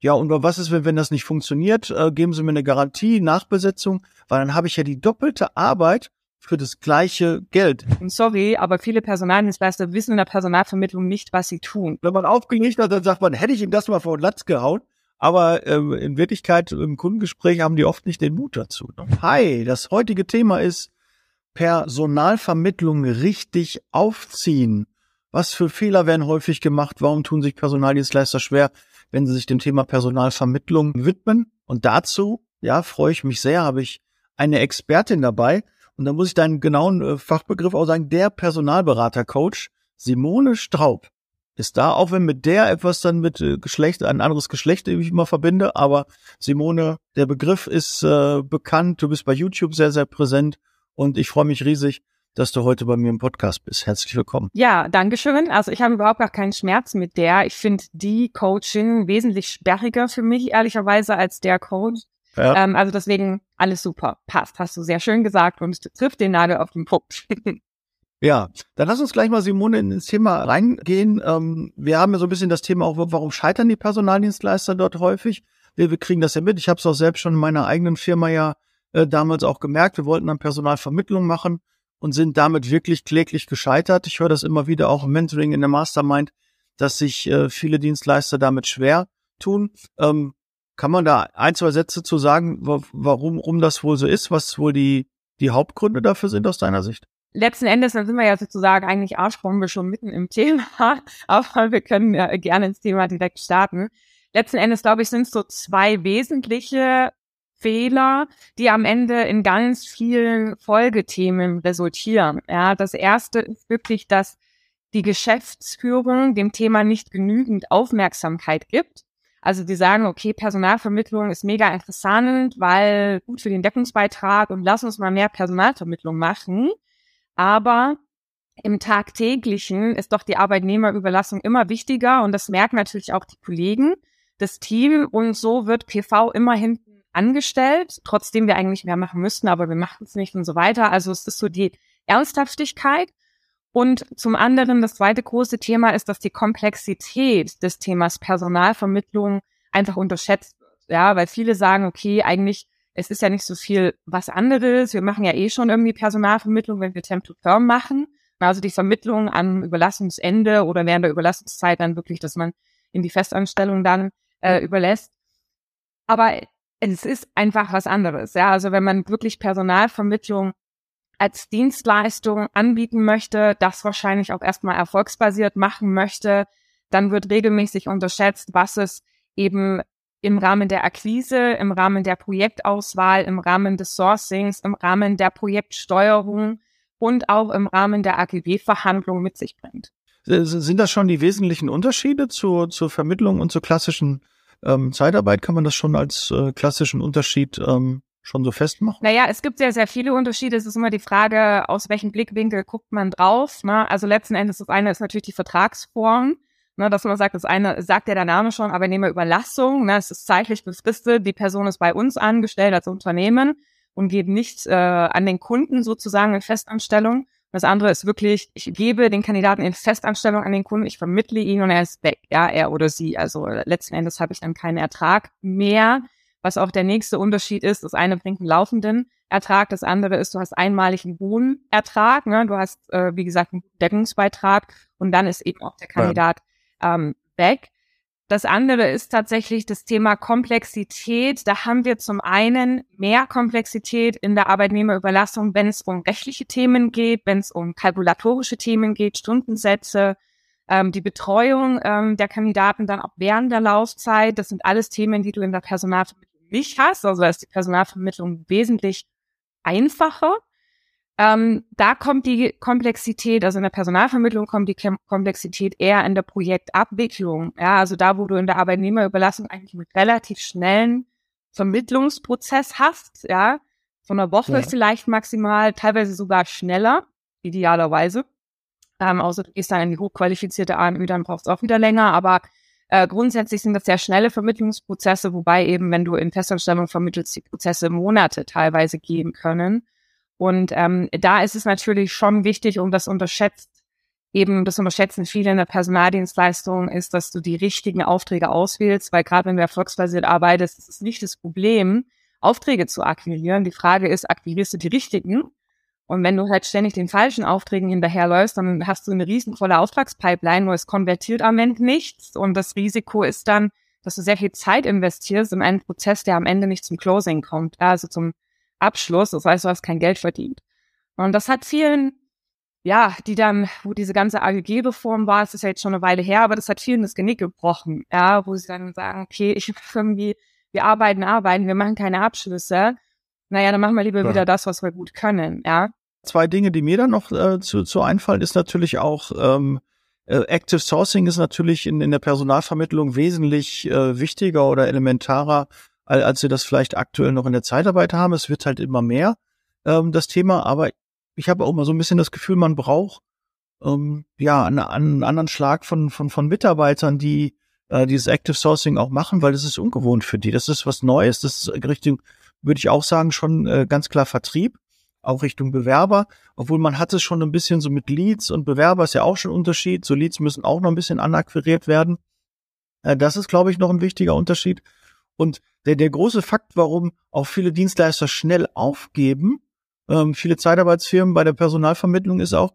Ja, und was ist, wenn, wenn das nicht funktioniert? Äh, geben Sie mir eine Garantie, Nachbesetzung, weil dann habe ich ja die doppelte Arbeit für das gleiche Geld. Sorry, aber viele Personaldienstleister wissen in der Personalvermittlung nicht, was sie tun. Wenn man aufgelegt hat, dann sagt man, hätte ich ihm das mal vor den Latz gehauen. Aber ähm, in Wirklichkeit im Kundengespräch haben die oft nicht den Mut dazu. Ne? Hi, das heutige Thema ist Personalvermittlung richtig aufziehen. Was für Fehler werden häufig gemacht? Warum tun sich Personaldienstleister schwer, wenn sie sich dem Thema Personalvermittlung widmen? Und dazu, ja, freue ich mich sehr, habe ich eine Expertin dabei. Und da muss ich deinen genauen äh, Fachbegriff auch sagen, der Personalberater-Coach Simone Straub ist da, auch wenn mit der etwas dann mit äh, Geschlecht, ein anderes Geschlecht, wie ich immer verbinde, aber Simone, der Begriff ist äh, bekannt, du bist bei YouTube sehr, sehr präsent und ich freue mich riesig, dass du heute bei mir im Podcast bist. Herzlich willkommen. Ja, danke schön. Also ich habe überhaupt gar keinen Schmerz mit der. Ich finde die Coaching wesentlich sperriger für mich, ehrlicherweise, als der Coach. Ja. Ähm, also deswegen alles super. Passt, hast du sehr schön gesagt und trifft den Nagel auf den Punkt. Ja, dann lass uns gleich mal, Simone, ins Thema reingehen. Ähm, wir haben ja so ein bisschen das Thema auch, warum scheitern die Personaldienstleister dort häufig? Wir, wir kriegen das ja mit. Ich habe es auch selbst schon in meiner eigenen Firma ja äh, damals auch gemerkt, wir wollten dann Personalvermittlung machen und sind damit wirklich kläglich gescheitert. Ich höre das immer wieder auch im Mentoring in der Mastermind, dass sich äh, viele Dienstleister damit schwer tun. Ähm, kann man da ein, zwei Sätze zu sagen, warum, warum das wohl so ist, was wohl die, die Hauptgründe dafür sind aus deiner Sicht? Letzten Endes, dann sind wir ja sozusagen eigentlich Arschbombe schon mitten im Thema, aber wir können ja gerne ins Thema direkt starten. Letzten Endes, glaube ich, sind es so zwei wesentliche Fehler, die am Ende in ganz vielen Folgethemen resultieren. Ja, das erste ist wirklich, dass die Geschäftsführung dem Thema nicht genügend Aufmerksamkeit gibt. Also die sagen, okay, Personalvermittlung ist mega interessant, weil gut für den Deckungsbeitrag und lass uns mal mehr Personalvermittlung machen. Aber im tagtäglichen ist doch die Arbeitnehmerüberlassung immer wichtiger und das merken natürlich auch die Kollegen, das Team und so wird PV immer hinten angestellt, trotzdem wir eigentlich mehr machen müssten, aber wir machen es nicht und so weiter. Also es ist so die Ernsthaftigkeit. Und zum anderen, das zweite große Thema ist, dass die Komplexität des Themas Personalvermittlung einfach unterschätzt wird. Ja, weil viele sagen, okay, eigentlich, es ist ja nicht so viel was anderes. Wir machen ja eh schon irgendwie Personalvermittlung, wenn wir Temp to Perm machen. Also die Vermittlung am Überlassungsende oder während der Überlassungszeit dann wirklich, dass man in die Festanstellung dann äh, überlässt. Aber es ist einfach was anderes. Ja, also wenn man wirklich Personalvermittlung als Dienstleistung anbieten möchte, das wahrscheinlich auch erstmal erfolgsbasiert machen möchte, dann wird regelmäßig unterschätzt, was es eben im Rahmen der Akquise, im Rahmen der Projektauswahl, im Rahmen des Sourcings, im Rahmen der Projektsteuerung und auch im Rahmen der AGB-Verhandlung mit sich bringt. Sind das schon die wesentlichen Unterschiede zur, zur Vermittlung und zur klassischen ähm, Zeitarbeit kann man das schon als äh, klassischen Unterschied ähm, schon so festmachen? Naja, es gibt sehr, sehr viele Unterschiede. Es ist immer die Frage, aus welchem Blickwinkel guckt man drauf. Ne? Also letzten Endes, das eine ist natürlich die Vertragsform. Ne, dass man sagt, das eine sagt ja der Name schon, Arbeitnehmerüberlassung. Ne, es ist zeitlich befristet, die Person ist bei uns angestellt als Unternehmen und geht nicht äh, an den Kunden sozusagen in Festanstellung. Das andere ist wirklich, ich gebe den Kandidaten in Festanstellung an den Kunden, ich vermittle ihn und er ist weg, ja, er oder sie. Also letzten Endes habe ich dann keinen Ertrag mehr. Was auch der nächste Unterschied ist, das eine bringt einen laufenden Ertrag, das andere ist, du hast einmalig einen hohen Ertrag, ne? du hast, äh, wie gesagt, einen Deckungsbeitrag und dann ist eben auch der Kandidat ähm, weg. Das andere ist tatsächlich das Thema Komplexität. Da haben wir zum einen mehr Komplexität in der Arbeitnehmerüberlassung, wenn es um rechtliche Themen geht, wenn es um kalkulatorische Themen geht, Stundensätze, ähm, die Betreuung ähm, der Kandidaten dann auch während der Laufzeit. Das sind alles Themen, die du in der Personalvermittlung nicht hast. Also da ist die Personalvermittlung wesentlich einfacher. Ähm, da kommt die Komplexität, also in der Personalvermittlung kommt die Komplexität eher in der Projektabwicklung. Ja, also da, wo du in der Arbeitnehmerüberlassung eigentlich einen relativ schnellen Vermittlungsprozess hast, ja, von einer Woche ja. vielleicht maximal, teilweise sogar schneller, idealerweise. Ähm, außer du gehst dann in die hochqualifizierte AMÜ, dann brauchst du auch wieder länger, aber äh, grundsätzlich sind das sehr schnelle Vermittlungsprozesse, wobei eben, wenn du in Festanstellung vermittelst, die Prozesse Monate teilweise gehen können. Und ähm, da ist es natürlich schon wichtig, und das unterschätzt eben, das unterschätzen viele in der Personaldienstleistung, ist, dass du die richtigen Aufträge auswählst, weil gerade wenn du erfolgsbasiert arbeitest, ist es nicht das Problem, Aufträge zu akquirieren. Die Frage ist, akquirierst du die richtigen? Und wenn du halt ständig den falschen Aufträgen hinterherläufst, dann hast du eine riesenvolle Auftragspipeline, nur es konvertiert am Ende nichts. Und das Risiko ist dann, dass du sehr viel Zeit investierst in einen Prozess, der am Ende nicht zum Closing kommt, also zum Abschluss. Das heißt, du hast kein Geld verdient. Und das hat vielen, ja, die dann, wo diese ganze AGG-Reform war, es ist ja jetzt schon eine Weile her, aber das hat vielen das Genick gebrochen, ja, wo sie dann sagen, okay, ich irgendwie, wir arbeiten, arbeiten, wir machen keine Abschlüsse. Naja, dann machen wir lieber ja. wieder das, was wir gut können, ja. Zwei Dinge, die mir dann noch äh, zu, zu einfallen, ist natürlich auch, ähm, äh, Active Sourcing ist natürlich in, in der Personalvermittlung wesentlich äh, wichtiger oder elementarer, als, wir das vielleicht aktuell noch in der Zeitarbeit haben. Es wird halt immer mehr, ähm, das Thema, aber ich habe auch mal so ein bisschen das Gefühl, man braucht ähm, ja einen, einen anderen Schlag von, von, von Mitarbeitern, die äh, dieses Active Sourcing auch machen, weil das ist ungewohnt für die. Das ist was Neues, das ist Richtung, würde ich auch sagen, schon äh, ganz klar Vertrieb auch Richtung Bewerber, obwohl man hat es schon ein bisschen so mit Leads und Bewerber ist ja auch schon ein Unterschied. So Leads müssen auch noch ein bisschen anakquiriert werden. Äh, das ist, glaube ich, noch ein wichtiger Unterschied. Und der, der große Fakt, warum auch viele Dienstleister schnell aufgeben, ähm, viele Zeitarbeitsfirmen bei der Personalvermittlung ist auch,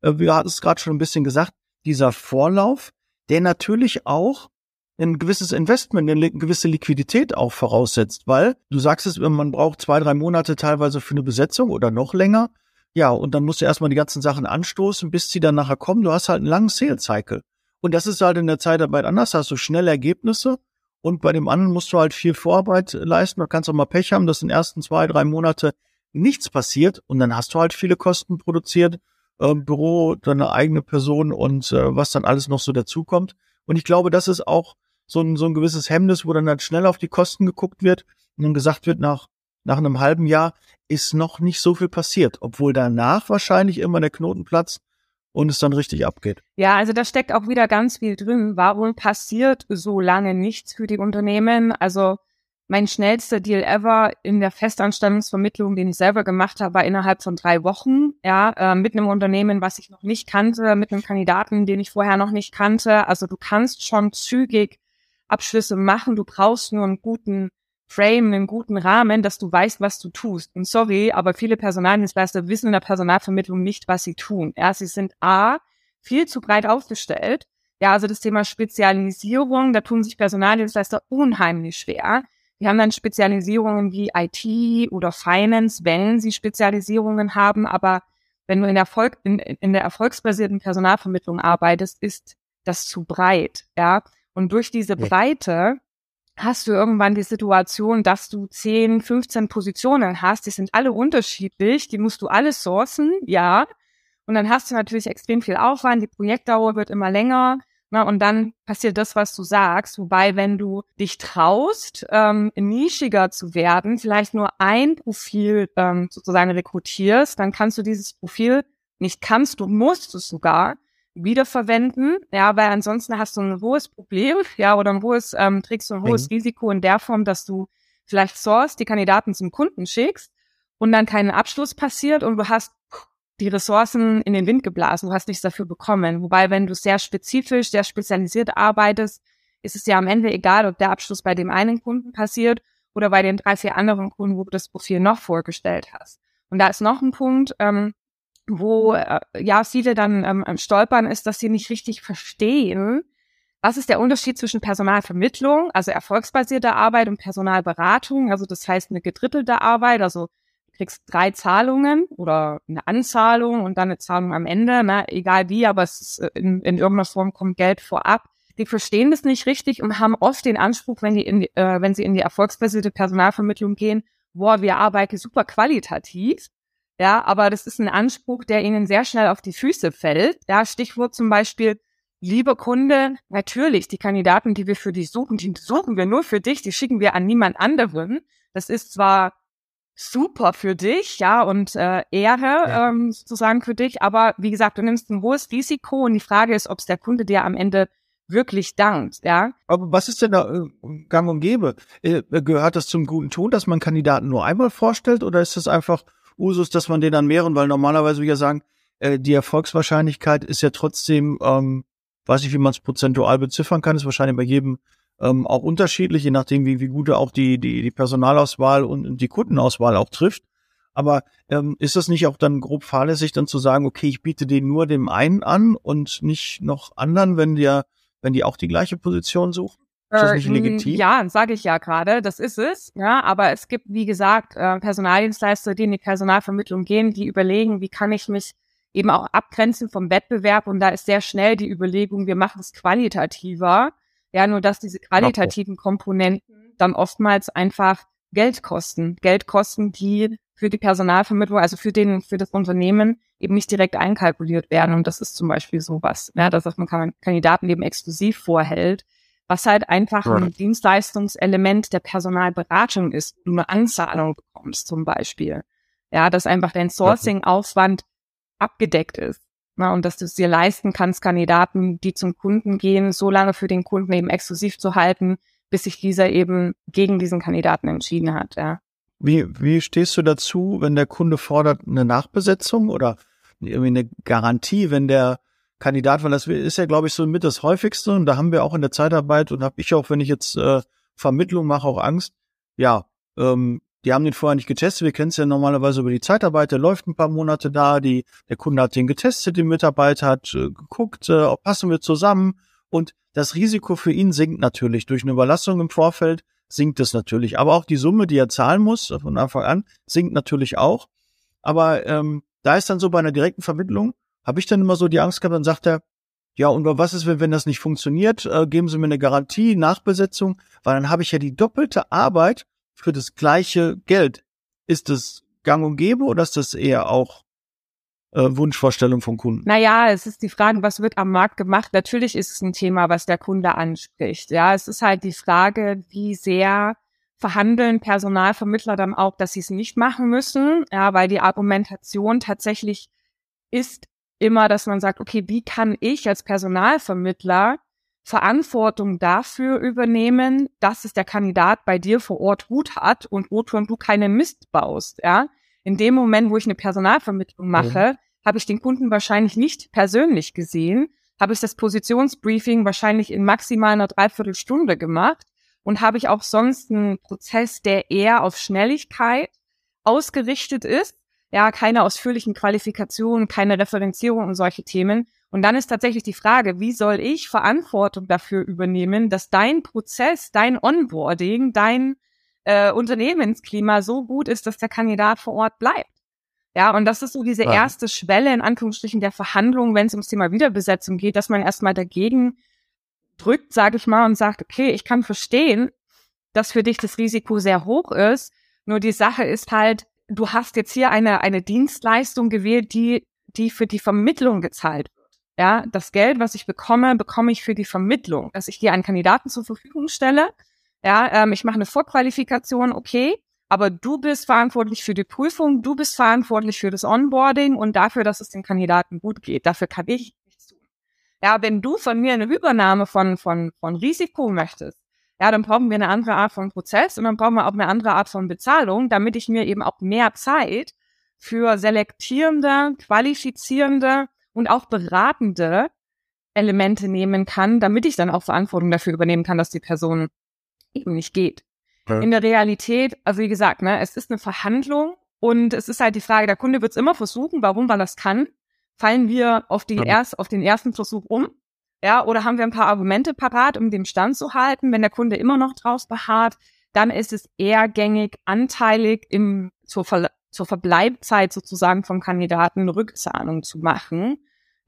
äh, wir hatten es gerade schon ein bisschen gesagt, dieser Vorlauf, der natürlich auch ein gewisses Investment, eine gewisse Liquidität auch voraussetzt, weil du sagst es, man braucht zwei, drei Monate teilweise für eine Besetzung oder noch länger. Ja, und dann musst du erstmal die ganzen Sachen anstoßen, bis sie dann nachher kommen. Du hast halt einen langen Sales Cycle. Und das ist halt in der Zeitarbeit anders, hast du schnelle Ergebnisse. Und bei dem anderen musst du halt viel Vorarbeit leisten. Da kannst auch mal Pech haben, dass in den ersten zwei, drei Monate nichts passiert. Und dann hast du halt viele Kosten produziert. Äh, Büro, deine eigene Person und äh, was dann alles noch so dazukommt. Und ich glaube, das ist auch so ein, so ein gewisses Hemmnis, wo dann halt schnell auf die Kosten geguckt wird und dann gesagt wird, nach, nach einem halben Jahr ist noch nicht so viel passiert, obwohl danach wahrscheinlich immer der Knoten platzt und es dann richtig abgeht. Ja, also da steckt auch wieder ganz viel drin. Warum passiert so lange nichts für die Unternehmen? Also mein schnellster Deal ever in der Festanstellungsvermittlung, den ich selber gemacht habe, war innerhalb von drei Wochen, ja, äh, mit einem Unternehmen, was ich noch nicht kannte, mit einem Kandidaten, den ich vorher noch nicht kannte. Also du kannst schon zügig Abschlüsse machen. Du brauchst nur einen guten Frame, einen guten Rahmen, dass du weißt, was du tust. Und sorry, aber viele Personaldienstleister wissen in der Personalvermittlung nicht, was sie tun. Ja, sie sind A, viel zu breit aufgestellt. Ja, also das Thema Spezialisierung, da tun sich Personaldienstleister unheimlich schwer. Die haben dann Spezialisierungen wie IT oder Finance, wenn sie Spezialisierungen haben, aber wenn du in der, Erfolg, in, in der erfolgsbasierten Personalvermittlung arbeitest, ist das zu breit, ja. Und durch diese Breite hast du irgendwann die Situation, dass du 10, 15 Positionen hast, die sind alle unterschiedlich, die musst du alle sourcen, ja. Und dann hast du natürlich extrem viel Aufwand, die Projektdauer wird immer länger. Na, und dann passiert das, was du sagst. Wobei, wenn du dich traust, ähm, nischiger zu werden, vielleicht nur ein Profil ähm, sozusagen rekrutierst, dann kannst du dieses Profil nicht kannst, du musst es sogar wiederverwenden, ja, weil ansonsten hast du ein hohes Problem, ja, oder ein hohes, ähm, trägst du ein hohes mhm. Risiko in der Form, dass du vielleicht source die Kandidaten zum Kunden schickst und dann keinen Abschluss passiert und du hast die Ressourcen in den Wind geblasen, du hast nichts dafür bekommen. Wobei, wenn du sehr spezifisch, sehr spezialisiert arbeitest, ist es ja am Ende egal, ob der Abschluss bei dem einen Kunden passiert oder bei den drei, vier anderen Kunden, wo du das Profil noch vorgestellt hast. Und da ist noch ein Punkt, ähm, wo äh, ja viele dann ähm, stolpern, ist, dass sie nicht richtig verstehen, was ist der Unterschied zwischen Personalvermittlung, also erfolgsbasierte Arbeit und Personalberatung, also das heißt eine gedrittelte Arbeit, also du kriegst drei Zahlungen oder eine Anzahlung und dann eine Zahlung am Ende, ne, egal wie, aber es ist äh, in, in irgendeiner Form kommt Geld vorab. Die verstehen das nicht richtig und haben oft den Anspruch, wenn die, in die äh, wenn sie in die erfolgsbasierte Personalvermittlung gehen, boah, wir arbeiten super qualitativ ja, aber das ist ein Anspruch, der ihnen sehr schnell auf die Füße fällt. Ja, Stichwort zum Beispiel, liebe Kunde, natürlich, die Kandidaten, die wir für dich suchen, die suchen wir nur für dich, die schicken wir an niemand anderen. Das ist zwar super für dich, ja, und äh, Ehre ja. ähm, sozusagen für dich, aber wie gesagt, du nimmst ein hohes Risiko und die Frage ist, ob es der Kunde dir am Ende wirklich dankt, ja. Aber was ist denn da äh, gang und gäbe? Äh, gehört das zum guten Ton, dass man Kandidaten nur einmal vorstellt oder ist das einfach Usus, dass man den dann mehren, weil normalerweise, wie wir sagen, äh, die Erfolgswahrscheinlichkeit ist ja trotzdem, ähm, weiß ich, wie man es prozentual beziffern kann, ist wahrscheinlich bei jedem ähm, auch unterschiedlich, je nachdem, wie, wie gut er auch die, die, die Personalauswahl und die Kundenauswahl auch trifft. Aber ähm, ist das nicht auch dann grob fahrlässig, dann zu sagen, okay, ich biete den nur dem einen an und nicht noch anderen, wenn der, wenn die auch die gleiche Position suchen? Ist das nicht Äh, legitim? Ja, sage ich ja gerade, das ist es. Ja, aber es gibt, wie gesagt, äh, Personaldienstleister, die in die Personalvermittlung gehen, die überlegen, wie kann ich mich eben auch abgrenzen vom Wettbewerb. Und da ist sehr schnell die Überlegung, wir machen es qualitativer. Ja, nur dass diese qualitativen Komponenten dann oftmals einfach Geld kosten. Geld kosten, die für die Personalvermittlung, also für den, für das Unternehmen eben nicht direkt einkalkuliert werden. Und das ist zum Beispiel sowas, ja, dass man Kandidaten eben exklusiv vorhält was halt einfach ein Right. Dienstleistungselement der Personalberatung ist, wo du eine Anzahlung bekommst zum Beispiel. Ja, dass einfach dein Sourcing-Aufwand abgedeckt ist. Na, und dass du es dir leisten kannst, Kandidaten, die zum Kunden gehen, so lange für den Kunden eben exklusiv zu halten, bis sich dieser eben gegen diesen Kandidaten entschieden hat. Ja. Wie, wie stehst du dazu, wenn der Kunde fordert eine Nachbesetzung oder irgendwie eine Garantie, wenn der Kandidat, weil das ist ja, glaube ich, so mit das häufigste und da haben wir auch in der Zeitarbeit und habe ich auch, wenn ich jetzt äh, Vermittlung mache, auch Angst. Ja, ähm, die haben den vorher nicht getestet. Wir kennen es ja normalerweise über die Zeitarbeit. Der läuft ein paar Monate da. Die, der Kunde hat den getestet, den Mitarbeiter hat äh, geguckt, äh, passen wir zusammen. Und das Risiko für ihn sinkt natürlich. Durch eine Überlassung im Vorfeld sinkt es natürlich. Aber auch die Summe, die er zahlen muss von Anfang an, sinkt natürlich auch. Aber ähm, da ist dann so bei einer direkten Vermittlung, habe ich dann immer so die Angst gehabt, dann sagt er, ja, und was ist, wenn, wenn das nicht funktioniert? Äh, geben Sie mir eine Garantie, Nachbesetzung, weil dann habe ich ja die doppelte Arbeit für das gleiche Geld. Ist das gang und gäbe oder ist das eher auch äh, Wunschvorstellung vom Kunden? Naja, es ist die Frage, was wird am Markt gemacht? Natürlich ist es ein Thema, was der Kunde anspricht. Ja, es ist halt die Frage, wie sehr verhandeln Personalvermittler dann auch, dass sie es nicht machen müssen. Ja, weil die Argumentation tatsächlich ist immer, dass man sagt, okay, wie kann ich als Personalvermittler Verantwortung dafür übernehmen, dass es der Kandidat bei dir vor Ort gut hat und wozu du keinen Mist baust, ja? In dem Moment, wo ich eine Personalvermittlung mache, habe ich den Kunden wahrscheinlich nicht persönlich gesehen, habe ich das Positionsbriefing wahrscheinlich in maximal einer Dreiviertelstunde gemacht und habe ich auch sonst einen Prozess, der eher auf Schnelligkeit ausgerichtet ist, ja, keine ausführlichen Qualifikationen, keine Referenzierung und solche Themen. Und dann ist tatsächlich die Frage, wie soll ich Verantwortung dafür übernehmen, dass dein Prozess, dein Onboarding, dein äh, Unternehmensklima so gut ist, dass der Kandidat vor Ort bleibt. Ja, und das ist so diese Ja. erste Schwelle in Anführungsstrichen der Verhandlung, wenn es ums Thema Wiederbesetzung geht, dass man erstmal dagegen drückt, sage ich mal, und sagt, okay, ich kann verstehen, dass für dich das Risiko sehr hoch ist. Nur die Sache ist halt, du hast jetzt hier eine, eine Dienstleistung gewählt, die, die für die Vermittlung gezahlt wird. Ja, das Geld, was ich bekomme, bekomme ich für die Vermittlung, dass ich dir einen Kandidaten zur Verfügung stelle. Ja, ähm, ich mache eine Vorqualifikation, okay, aber du bist verantwortlich für die Prüfung, du bist verantwortlich für das Onboarding und dafür, dass es dem Kandidaten gut geht. Dafür kann ich nichts tun. Ja, wenn du von mir eine Übernahme von, von, von Risiko möchtest, ja, dann brauchen wir eine andere Art von Prozess und dann brauchen wir auch eine andere Art von Bezahlung, damit ich mir eben auch mehr Zeit für selektierende, qualifizierende und auch beratende Elemente nehmen kann, damit ich dann auch Verantwortung dafür übernehmen kann, dass die Person eben nicht geht. Ja. In der Realität, also wie gesagt, ne, es ist eine Verhandlung und es ist halt die Frage, der Kunde wird es immer versuchen, warum, weil das kann. Fallen wir auf, die Ja. erst, auf den ersten Versuch um? Ja, oder haben wir ein paar Argumente parat, um den Stand zu halten? Wenn der Kunde immer noch drauf beharrt, dann ist es eher gängig, anteilig im, zur, Ver zur Verbleibzeit sozusagen vom Kandidaten eine Rückzahlung zu machen.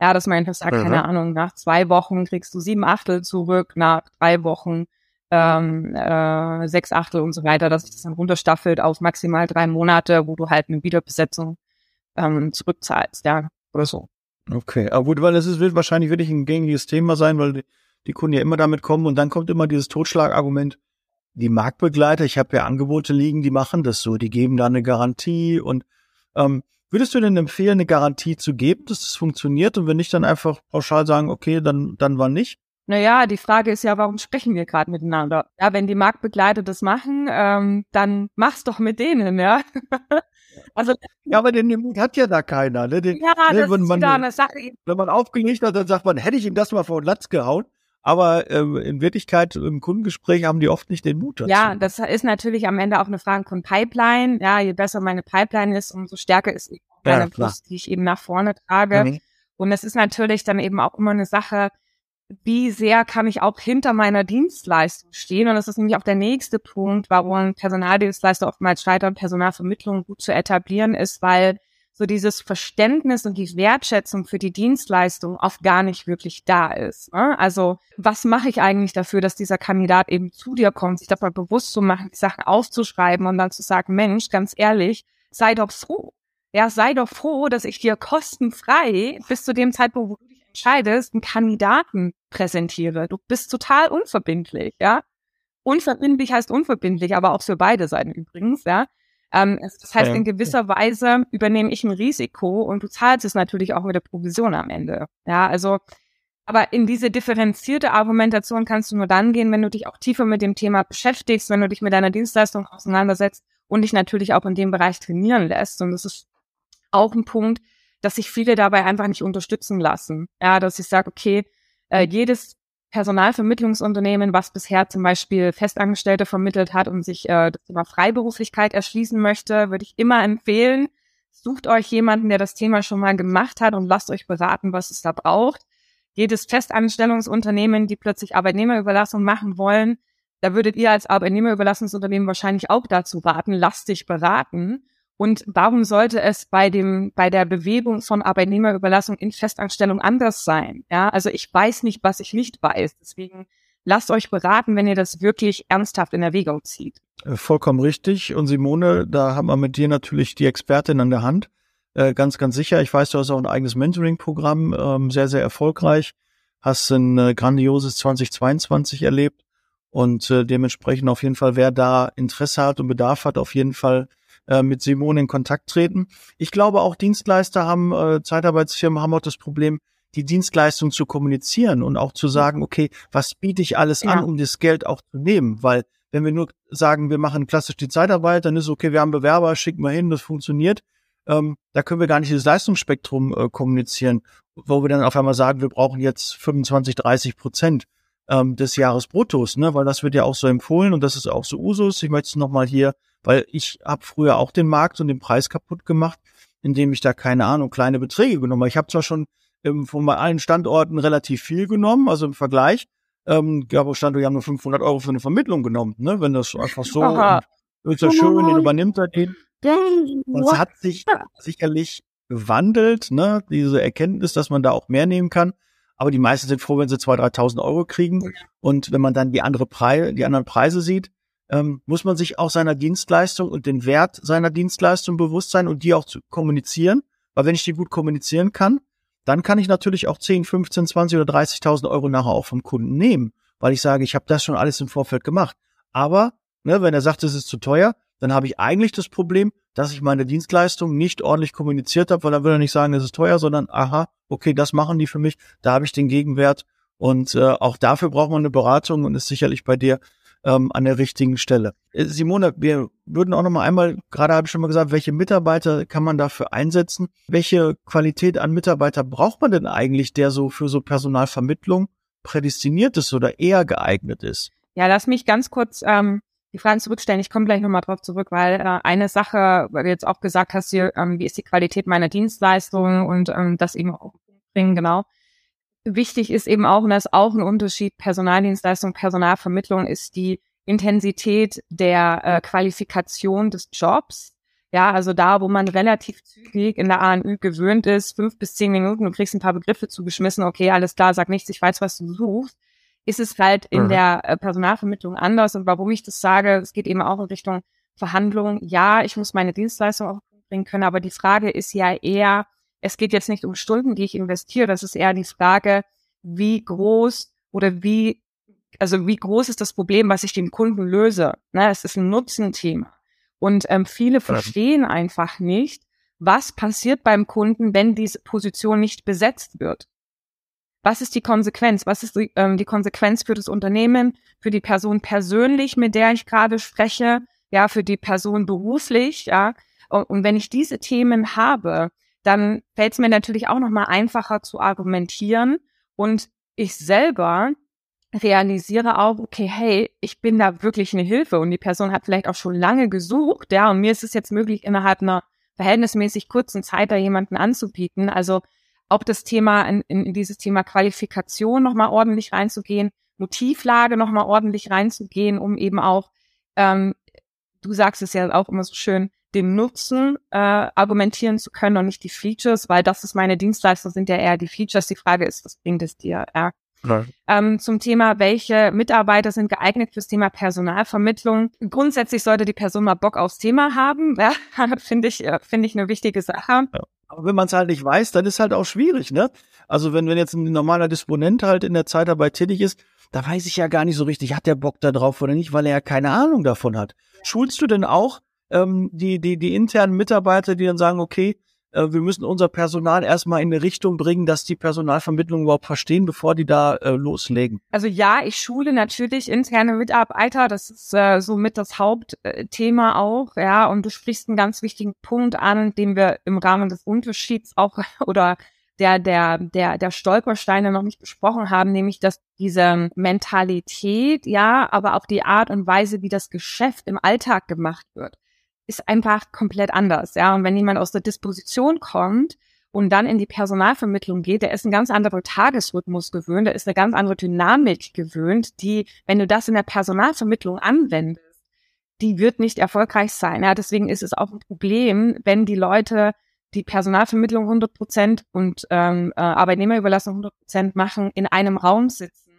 Ja, dass man einfach sagt, Mhm. keine Ahnung, nach zwei Wochen kriegst du sieben Achtel zurück, nach drei Wochen ähm, äh, sechs Achtel und so weiter, dass sich das dann runterstaffelt auf maximal drei Monate, wo du halt eine Wiederbesetzung ähm, zurückzahlst, ja, oder so. Okay, aber gut, weil es wird wahrscheinlich wirklich ein gängiges Thema sein, weil die, die Kunden ja immer damit kommen und dann kommt immer dieses Totschlagargument, die Marktbegleiter, ich habe ja Angebote liegen, die machen das so, die geben da eine Garantie und ähm, würdest du denn empfehlen, eine Garantie zu geben, dass das funktioniert und wenn nicht, dann einfach pauschal sagen, okay, dann, dann war nicht? Naja, die Frage ist ja, warum sprechen wir gerade miteinander? Ja, wenn die Marktbegleiter das machen, ähm, dann mach's doch mit denen, ja. also, ja, aber den Mut hat ja da keiner. Ne? Den, ja, ne, das wenn, man, eine Sache. wenn man aufgelegt hat, dann sagt man, hätte ich ihm das mal vor den Latz gehauen. Aber ähm, in Wirklichkeit im Kundengespräch haben die oft nicht den Mut dazu. Ja, das ist natürlich am Ende auch eine Frage von Pipeline. Ja, je besser meine Pipeline ist, umso stärker ist meine Ja. Brust, die ich eben nach vorne trage. Mhm. Und es ist natürlich dann eben auch immer eine Sache, wie sehr kann ich auch hinter meiner Dienstleistung stehen? Und das ist nämlich auch der nächste Punkt, warum Personaldienstleister oftmals scheitern, Personalvermittlung gut zu etablieren ist, weil so dieses Verständnis und die Wertschätzung für die Dienstleistung oft gar nicht wirklich da ist. Ne? Also was mache ich eigentlich dafür, dass dieser Kandidat eben zu dir kommt, sich mal bewusst zu machen, die Sachen aufzuschreiben und dann zu sagen, Mensch, ganz ehrlich, sei doch froh. Ja, sei doch froh, dass ich dir kostenfrei bis zu dem Zeitpunkt, wo du entscheidest, einen Kandidaten präsentiere. Du bist total unverbindlich, ja. Unverbindlich heißt unverbindlich, aber auch für beide Seiten übrigens, ja. Ähm, das heißt, in gewisser Weise übernehme ich ein Risiko und du zahlst es natürlich auch mit der Provision am Ende. Ja, also, aber in diese differenzierte Argumentation kannst du nur dann gehen, wenn du dich auch tiefer mit dem Thema beschäftigst, wenn du dich mit deiner Dienstleistung auseinandersetzt und dich natürlich auch in dem Bereich trainieren lässt. Und das ist auch ein Punkt, dass sich viele dabei einfach nicht unterstützen lassen. Ja, dass ich sage, okay, äh, jedes Personalvermittlungsunternehmen, was bisher zum Beispiel Festangestellte vermittelt hat und sich äh, das Thema Freiberuflichkeit erschließen möchte, würde ich immer empfehlen, sucht euch jemanden, der das Thema schon mal gemacht hat und lasst euch beraten, was es da braucht. Jedes Festanstellungsunternehmen, die plötzlich Arbeitnehmerüberlassung machen wollen, da würdet ihr als Arbeitnehmerüberlassungsunternehmen wahrscheinlich auch dazu raten, lasst dich beraten. Und warum sollte es bei dem, bei der Bewegung von Arbeitnehmerüberlassung in Festanstellung anders sein? Ja, also ich weiß nicht, was ich nicht weiß. Deswegen lasst euch beraten, wenn ihr das wirklich ernsthaft in Erwägung zieht. Äh, Vollkommen richtig. Und Simone, da haben wir mit dir natürlich die Expertin an der Hand. Äh, ganz, ganz sicher. Ich weiß, du hast auch ein eigenes Mentoring-Programm, ähm, sehr, sehr erfolgreich. Hast ein äh, grandioses 2022 erlebt. Und äh, dementsprechend auf jeden Fall, wer da Interesse hat und Bedarf hat, auf jeden Fall äh, mit Simone in Kontakt treten. Ich glaube, auch Dienstleister haben, äh, Zeitarbeitsfirmen haben auch das Problem, die Dienstleistung zu kommunizieren und auch zu sagen, okay, was biete ich alles Ja. an, um das Geld auch zu nehmen? Weil wenn wir nur sagen, wir machen klassisch die Zeitarbeit, dann ist okay, wir haben Bewerber, schicken wir hin, das funktioniert. Ähm, da können wir gar nicht dieses Leistungsspektrum äh, kommunizieren, wo wir dann auf einmal sagen, wir brauchen jetzt 25, 30 Prozent ähm, des Jahres Bruttos, ne? weil das wird ja auch so empfohlen und das ist auch so Usus. Ich möchte es nochmal hier, weil ich habe früher auch den Markt und den Preis kaputt gemacht, indem ich da keine Ahnung, kleine Beträge genommen habe. Ich habe zwar schon ähm, von allen Standorten relativ viel genommen, also im Vergleich, ähm, gab auch Standorte, die haben nur 500 Euro für eine Vermittlung genommen, ne? wenn das einfach so ist ja schön, den übernimmt er den. Und es hat sich sicherlich gewandelt, ne, diese Erkenntnis, dass man da auch mehr nehmen kann. Aber die meisten sind froh, wenn sie 2.000, 3.000 Euro kriegen. Und wenn man dann die andere Preise, die anderen Preise sieht, ähm, muss man sich auch seiner Dienstleistung und den Wert seiner Dienstleistung bewusst sein und die auch zu kommunizieren. Weil wenn ich die gut kommunizieren kann, dann kann ich natürlich auch 10, 15, 20 oder 30.000 Euro nachher auch vom Kunden nehmen, weil ich sage, ich habe das schon alles im Vorfeld gemacht. Aber ne, wenn er sagt, es ist zu teuer, dann habe ich eigentlich das Problem, dass ich meine Dienstleistung nicht ordentlich kommuniziert habe, weil dann will er nicht sagen, es ist teuer, sondern aha, okay, das machen die für mich, da habe ich den Gegenwert und äh, auch dafür braucht man eine Beratung und ist sicherlich bei dir ähm, an der richtigen Stelle. Äh, Simone, wir würden auch noch mal einmal, gerade habe ich schon mal gesagt, welche Mitarbeiter kann man dafür einsetzen? Welche Qualität an Mitarbeiter braucht man denn eigentlich, der so für so Personalvermittlung prädestiniert ist oder eher geeignet ist? Ja, lass mich ganz kurz ähm, die Fragen zurückstellen. Ich komme gleich nochmal drauf zurück, weil äh, eine Sache, weil du jetzt auch gesagt hast, hier, ähm, wie ist die Qualität meiner Dienstleistung und ähm, das eben auch bringen, genau. Wichtig ist eben auch, und das ist auch ein Unterschied, Personaldienstleistung, Personalvermittlung ist die Intensität der äh, Qualifikation des Jobs. Ja, also da, wo man relativ zügig in der ANÜ gewöhnt ist, fünf bis zehn Minuten, du kriegst ein paar Begriffe zugeschmissen, okay, alles klar, sag nichts, ich weiß, was du suchst ist es halt in Mhm. der äh, Personalvermittlung anders. Und warum ich das sage, es geht eben auch in Richtung Verhandlungen. Ja, ich muss meine Dienstleistung Punkt bringen können, aber die Frage ist ja eher, es geht jetzt nicht um Stunden, die ich investiere, das ist eher die Frage, wie groß oder wie, also wie groß ist das Problem, was ich dem Kunden löse. Ne, es ist ein Nutzenthema. Und ähm, viele verstehen einfach nicht, was passiert beim Kunden, wenn diese Position nicht besetzt wird. was ist die Konsequenz? Was ist die, ähm, die Konsequenz für das Unternehmen, für die Person persönlich, mit der ich gerade spreche, ja, für die Person beruflich, ja. Und, und wenn ich diese Themen habe, dann fällt es mir natürlich auch nochmal einfacher zu argumentieren. Und ich selber realisiere auch, okay, hey, ich bin da wirklich eine Hilfe. Und die Person hat vielleicht auch schon lange gesucht, ja, und mir ist es jetzt möglich, innerhalb einer verhältnismäßig kurzen Zeit da jemanden anzubieten. Also auch das Thema, in, in dieses Thema Qualifikation nochmal ordentlich reinzugehen, Motivlage nochmal ordentlich reinzugehen, um eben auch, ähm, du sagst es ja auch immer so schön, den Nutzen äh, argumentieren zu können und nicht die Features, weil das ist meine Dienstleistung, sind ja eher die Features. Die Frage ist, was bringt es dir? Ja. Ähm, zum Thema, welche Mitarbeiter sind geeignet fürs Thema Personalvermittlung. Grundsätzlich sollte die Person mal Bock aufs Thema haben. Ja, finde ich, äh, finde ich eine wichtige Sache. Ja. Aber wenn man es halt nicht weiß, dann ist halt auch schwierig, ne? Also wenn, wenn jetzt ein normaler Disponent halt in der Zeitarbeit tätig ist, da weiß ich ja gar nicht so richtig, hat der Bock da drauf oder nicht, weil er ja keine Ahnung davon hat. Schulst du denn auch ähm, die, die, die internen Mitarbeiter, die dann sagen, okay, äh, wir müssen unser Personal erstmal in eine Richtung bringen, dass die Personalvermittlung überhaupt verstehen, bevor die da äh, loslegen. Also ja, ich schule natürlich interne Mitarbeiter, das ist äh, somit das Hauptthema auch, ja, und du sprichst einen ganz wichtigen Punkt an, den wir im Rahmen des Unterschieds auch oder der, der, der, der Stolpersteine noch nicht besprochen haben, nämlich dass diese Mentalität, ja, aber auch die Art und Weise, wie das Geschäft im Alltag gemacht wird ist einfach komplett anders, ja. Und wenn jemand aus der Disposition kommt und dann in die Personalvermittlung geht, der ist ein ganz anderer Tagesrhythmus gewöhnt, der ist eine ganz andere Dynamik gewöhnt, die, wenn du das in der Personalvermittlung anwendest, die wird nicht erfolgreich sein. Ja, deswegen ist es auch ein Problem, wenn die Leute die Personalvermittlung 100 Prozent und ähm, äh, Arbeitnehmerüberlassung 100 Prozent machen, in einem Raum sitzen.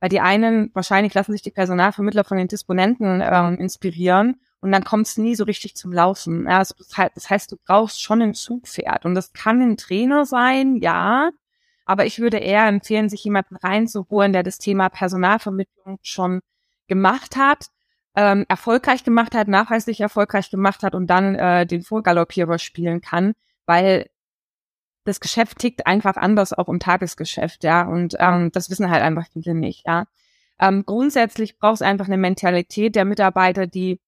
Weil die einen, wahrscheinlich lassen sich die Personalvermittler von den Disponenten ähm, inspirieren und dann kommt es nie so richtig zum Laufen. Ja, also das heißt, du brauchst schon ein Zugpferd und das kann ein Trainer sein, ja, aber ich würde eher empfehlen, sich jemanden reinzuholen, der das Thema Personalvermittlung schon gemacht hat, ähm, erfolgreich gemacht hat, nachweislich erfolgreich gemacht hat und dann äh, den Vorgaloppierer spielen kann, weil das Geschäft tickt einfach anders auch im Tagesgeschäft, ja, und ähm, das wissen halt einfach viele nicht, ja. Ähm, grundsätzlich braucht es einfach eine Mentalität der Mitarbeiter, die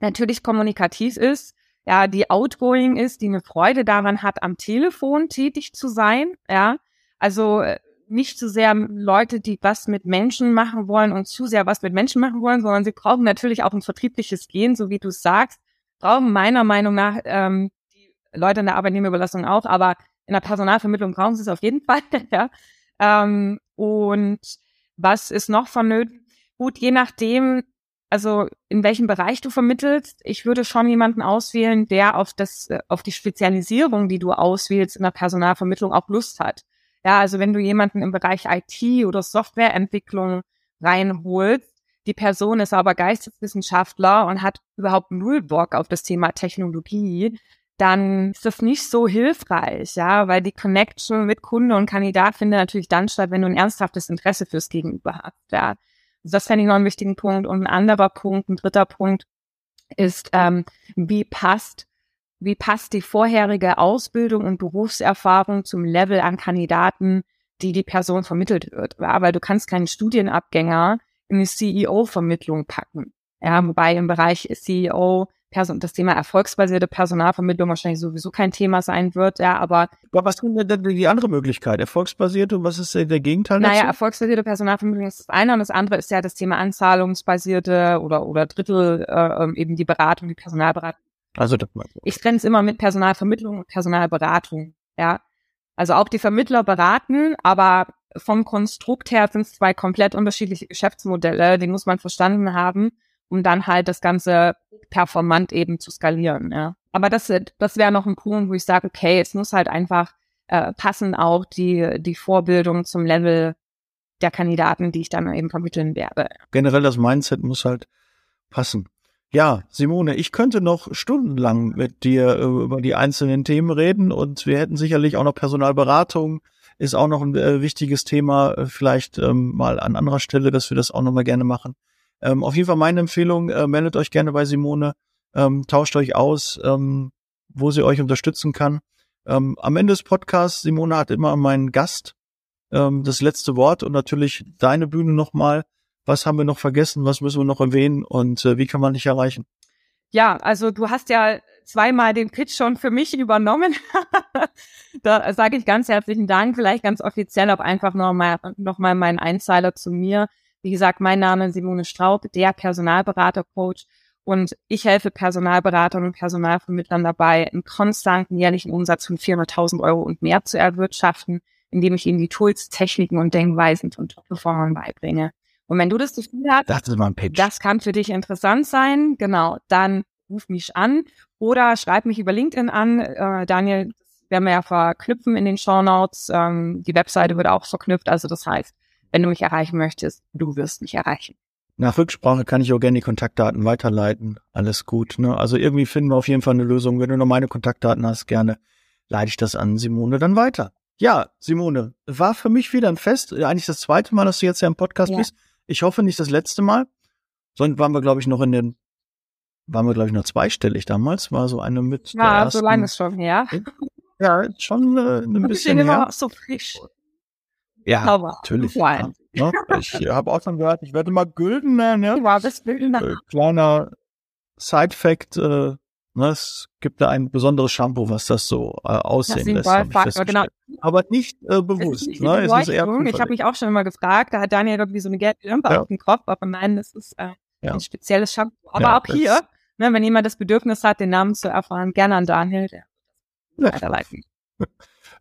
natürlich kommunikativ ist, ja, die outgoing ist, die eine Freude daran hat, am Telefon tätig zu sein, ja. Also äh, nicht zu sehr Leute, die was mit Menschen machen wollen und zu sehr was mit Menschen machen wollen, sondern sie brauchen natürlich auch ein vertriebliches Gehen, so wie du es sagst, brauchen meiner Meinung nach ähm, die Leute in der Arbeitnehmerüberlassung auch, aber in der Personalvermittlung brauchen sie es auf jeden Fall, ja. Ähm, und was ist noch vonnöten? Gut, je nachdem, also in welchem Bereich du vermittelst. Ich würde schon jemanden auswählen, der auf das, äh, auf die Spezialisierung, die du auswählst in der Personalvermittlung auch Lust hat. Ja, also wenn du jemanden im Bereich IT oder Softwareentwicklung reinholst, die Person ist aber Geisteswissenschaftler und hat überhaupt null Bock auf das Thema Technologie, dann ist das nicht so hilfreich, ja, weil die Connection mit Kunde und Kandidat findet natürlich dann statt, wenn du ein ernsthaftes Interesse fürs Gegenüber hast, ja. Das fände ich noch einen wichtigen Punkt. Und ein anderer Punkt, ein dritter Punkt ist, ähm, wie passt, wie passt die vorherige Ausbildung und Berufserfahrung zum Level an Kandidaten, die die Person vermittelt wird. Weil du kannst keinen Studienabgänger in eine CEO-Vermittlung packen. Ja, wobei im Bereich CEO Person, das Thema erfolgsbasierte Personalvermittlung wahrscheinlich sowieso kein Thema sein wird, ja, aber. Aber was ist denn die andere Möglichkeit? Erfolgsbasierte und was ist der Gegenteil dazu? Naja, erfolgsbasierte Personalvermittlung ist das eine und das andere ist ja das Thema anzahlungsbasierte oder, oder Drittel, äh, ähm, eben die Beratung, die Personalberatung. Also, das ich trenne es immer mit Personalvermittlung und Personalberatung, ja. Also auch die Vermittler beraten, aber vom Konstrukt her sind es zwei komplett unterschiedliche Geschäftsmodelle, die muss man verstanden haben um dann halt das Ganze performant eben zu skalieren. Ja. Aber das, das wäre noch ein Punkt, wo ich sage, okay, es muss halt einfach äh, passen auch die, die Vorbildung zum Level der Kandidaten, die ich dann eben vermitteln werde. Generell das Mindset muss halt passen. Ja, Simone, ich könnte noch stundenlang mit dir äh, über die einzelnen Themen reden und wir hätten sicherlich auch noch Personalberatung, ist auch noch ein äh, wichtiges Thema, äh, vielleicht ähm, mal an anderer Stelle, dass wir das auch noch mal gerne machen. Ähm, auf jeden Fall meine Empfehlung, äh, meldet euch gerne bei Simone, ähm, tauscht euch aus, ähm, wo sie euch unterstützen kann. Ähm, am Ende des Podcasts, Simone hat immer meinen Gast ähm, das letzte Wort und natürlich deine Bühne nochmal. Was haben wir noch vergessen? Was müssen wir noch erwähnen? Und äh, wie kann man dich erreichen? Ja, also du hast ja zweimal den Pitch schon für mich übernommen. da sage ich ganz herzlichen Dank. Vielleicht ganz offiziell auch einfach nochmal noch mal meinen Einzeiler zu mir. Wie gesagt, mein Name ist Simone Straub, der Personalberater-Coach. Und ich helfe Personalberatern und Personalvermittlern dabei, einen konstanten jährlichen Umsatz von 400.000 Euro und mehr zu erwirtschaften, indem ich ihnen die Tools, Techniken und Denkweisen von Top-Performern beibringe. Und wenn du das Gefühl hast, das, ist mein Pitch. das kann für dich interessant sein, genau, dann ruf mich an oder schreib mich über LinkedIn an. Äh, Daniel, das werden wir ja verknüpfen in den Show Notes. Ähm, die Webseite wird auch verknüpft. Also das heißt, wenn du mich erreichen möchtest, du wirst mich erreichen. Nach Rücksprache kann ich auch gerne die Kontaktdaten weiterleiten. Alles gut. Ne? Also irgendwie finden wir auf jeden Fall eine Lösung. Wenn du noch meine Kontaktdaten hast, gerne leite ich das an Simone dann weiter. Ja, Simone, war für mich wieder ein Fest. Eigentlich das zweite Mal, dass du jetzt ja im Podcast ja. bist. Ich hoffe nicht das letzte Mal. Sonst waren wir, glaube ich, noch in den, waren wir, glaube ich, noch zweistellig damals. War so eine mit. Ja, so lange ist schon her. Ja, schon äh, ein bisschen her. so frisch. Ja, Aber natürlich. Ja. Ne? Ich habe auch schon gehört, ich werde mal Güldener. Ne? Ja, das Güldener. Äh, kleiner Side-Fact, äh, ne, es gibt da ein besonderes Shampoo, was das so äh, aussehen lässt. Faktor, genau. Aber nicht äh, bewusst. Nicht ne? es ist eher ich habe mich auch schon immer gefragt, da hat Daniel irgendwie so eine gelbe Lampe ja. auf dem Kopf, aber nein, das ist äh, ja. ein spezielles Shampoo. Aber ja, auch hier, ne, wenn jemand das Bedürfnis hat, den Namen zu erfahren, gerne an Daniel, der weiterleiten.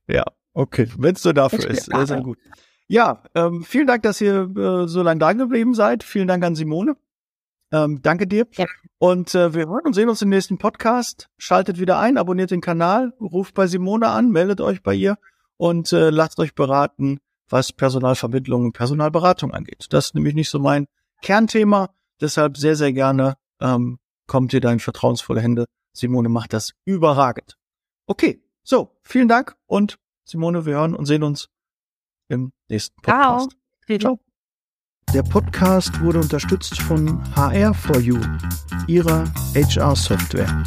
Ja, okay, wenn es so dafür ist, sehr, sehr gut. Ja, ähm, vielen Dank, dass ihr äh, so lange da geblieben seid. Vielen Dank an Simone. Ähm, danke dir. Ja. Und äh, wir hören und sehen uns im nächsten Podcast. Schaltet wieder ein, abonniert den Kanal, ruft bei Simone an, meldet euch bei ihr und äh, lasst euch beraten, was Personalvermittlung und Personalberatung angeht. Das ist nämlich nicht so mein Kernthema. Deshalb sehr, sehr gerne ähm, kommt ihr da in vertrauensvolle Hände. Simone macht das überragend. Okay, so, vielen Dank und Simone, wir hören und sehen uns im nächsten Podcast. Ciao. Ciao. Der Podcast wurde unterstützt von HR4U, ihrer HR-Software.